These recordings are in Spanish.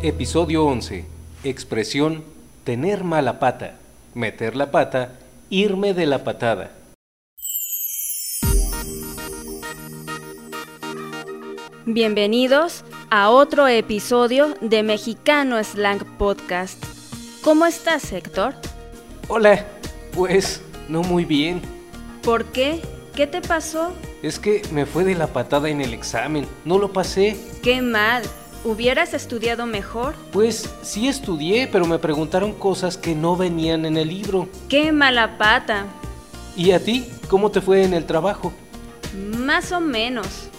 Episodio 11. Expresión tener mala pata, meter la pata, irme de la patada. Bienvenidos a otro episodio de Mexicano Slang Podcast. ¿Cómo estás, Héctor? Hola, pues no muy bien. ¿Por qué? ¿Qué te pasó? Es que me fue de la patada en el examen, no lo pasé. Qué mal. ¿Hubieras estudiado mejor? Pues sí estudié, pero me preguntaron cosas que no venían en el libro. Qué mala pata. ¿Y a ti? ¿Cómo te fue en el trabajo? Más o menos.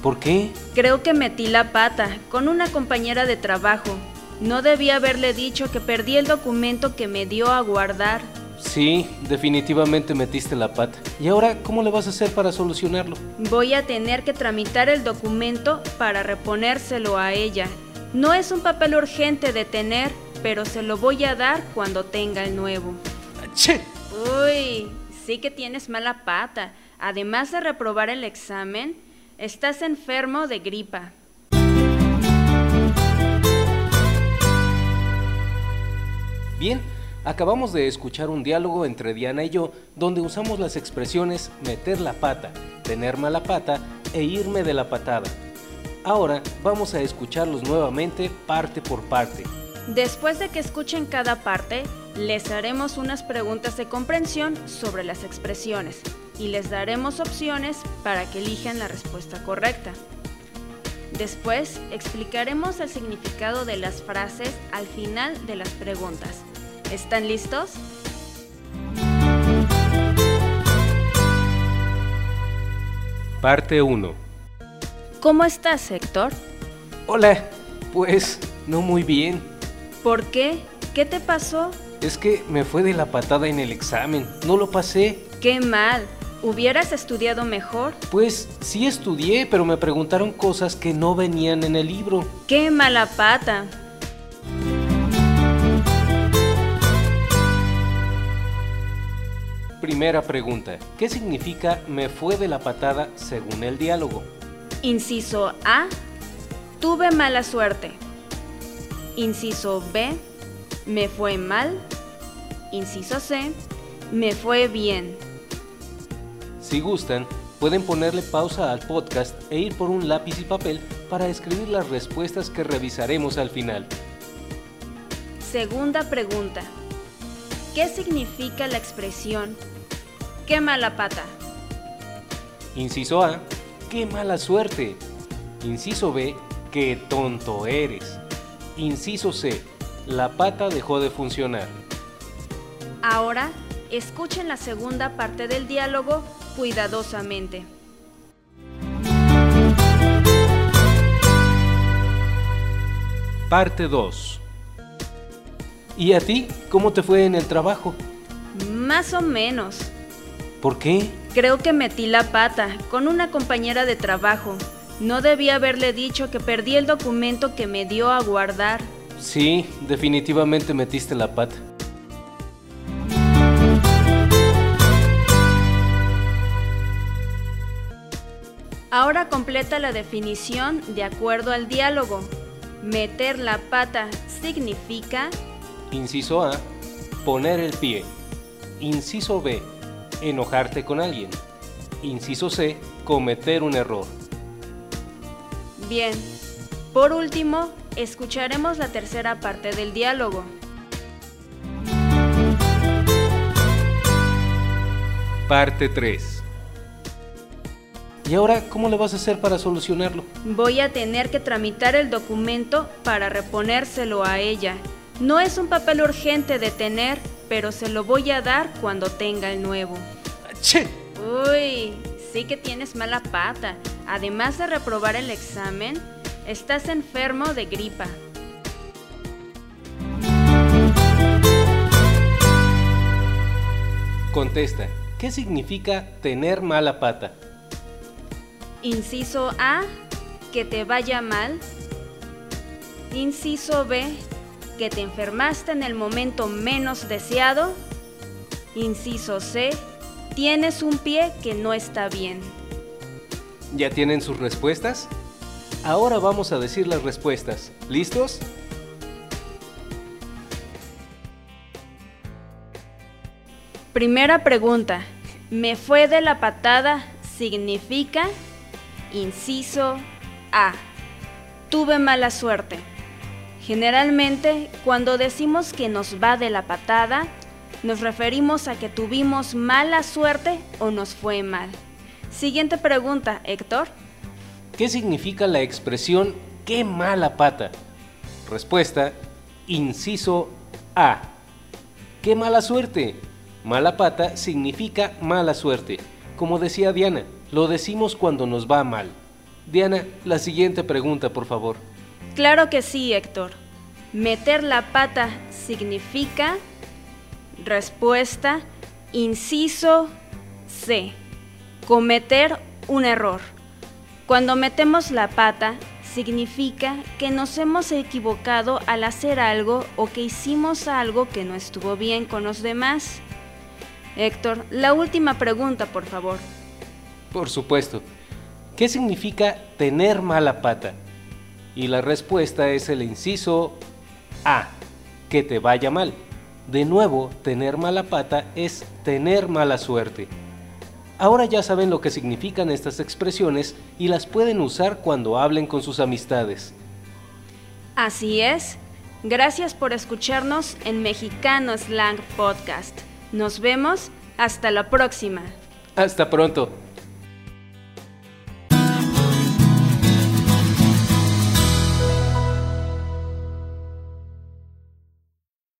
¿Por qué? Creo que metí la pata con una compañera de trabajo. No debía haberle dicho que perdí el documento que me dio a guardar. Sí, definitivamente metiste la pata. ¿Y ahora cómo le vas a hacer para solucionarlo? Voy a tener que tramitar el documento para reponérselo a ella. No es un papel urgente de tener, pero se lo voy a dar cuando tenga el nuevo. ¡Che! Uy, sí que tienes mala pata. Además de reprobar el examen, estás enfermo de gripa. Bien, acabamos de escuchar un diálogo entre Diana y yo donde usamos las expresiones meter la pata, tener mala pata e irme de la patada. Ahora vamos a escucharlos nuevamente parte por parte. Después de que escuchen cada parte, les haremos unas preguntas de comprensión sobre las expresiones y les daremos opciones para que elijan la respuesta correcta. Después explicaremos el significado de las frases al final de las preguntas. ¿Están listos? Parte 1. ¿Cómo estás, Héctor? Hola, pues no muy bien. ¿Por qué? ¿Qué te pasó? Es que me fue de la patada en el examen, no lo pasé. Qué mal. ¿Hubieras estudiado mejor? Pues sí estudié, pero me preguntaron cosas que no venían en el libro. ¡Qué mala pata! Primera pregunta. ¿Qué significa me fue de la patada según el diálogo? Inciso A. Tuve mala suerte. Inciso B. Me fue mal. Inciso C. Me fue bien. Si gustan, pueden ponerle pausa al podcast e ir por un lápiz y papel para escribir las respuestas que revisaremos al final. Segunda pregunta. ¿Qué significa la expresión qué mala pata? Inciso A, qué mala suerte. Inciso B, qué tonto eres. Inciso C, la pata dejó de funcionar. Ahora, escuchen la segunda parte del diálogo cuidadosamente. Parte 2. ¿Y a ti? ¿Cómo te fue en el trabajo? Más o menos. ¿Por qué? Creo que metí la pata con una compañera de trabajo. No debía haberle dicho que perdí el documento que me dio a guardar. Sí, definitivamente metiste la pata. Ahora completa la definición de acuerdo al diálogo. Meter la pata significa... Inciso A, poner el pie. Inciso B, enojarte con alguien. Inciso C, cometer un error. Bien. Por último, escucharemos la tercera parte del diálogo. Parte 3. ¿Y ahora cómo le vas a hacer para solucionarlo? Voy a tener que tramitar el documento para reponérselo a ella. No es un papel urgente de tener, pero se lo voy a dar cuando tenga el nuevo. ¡Che! Uy, sí que tienes mala pata. Además de reprobar el examen, estás enfermo de gripa. Contesta, ¿qué significa tener mala pata? Inciso A, que te vaya mal. Inciso B, que te enfermaste en el momento menos deseado. Inciso C, Tienes un pie que no está bien. ¿Ya tienen sus respuestas? Ahora vamos a decir las respuestas. ¿Listos? Primera pregunta. Me fue de la patada significa, inciso A, tuve mala suerte. Generalmente, cuando decimos que nos va de la patada, nos referimos a que tuvimos mala suerte o nos fue mal. Siguiente pregunta, Héctor. ¿Qué significa la expresión qué mala pata? Respuesta, inciso A. ¡Qué mala suerte! Mala pata significa mala suerte. Como decía Diana, lo decimos cuando nos va mal. Diana, la siguiente pregunta, por favor. Claro que sí, Héctor. Meter la pata significa... Respuesta, inciso C. Cometer un error. Cuando metemos la pata significa que nos hemos equivocado al hacer algo o que hicimos algo que no estuvo bien con los demás. Héctor, la última pregunta, por favor. Por supuesto. ¿Qué significa tener mala pata? Y la respuesta es el inciso A, que te vaya mal. De nuevo, tener mala pata es tener mala suerte. Ahora ya saben lo que significan estas expresiones y las pueden usar cuando hablen con sus amistades. Así es. Gracias por escucharnos en Mexicano Slang Podcast. Nos vemos hasta la próxima. Hasta pronto.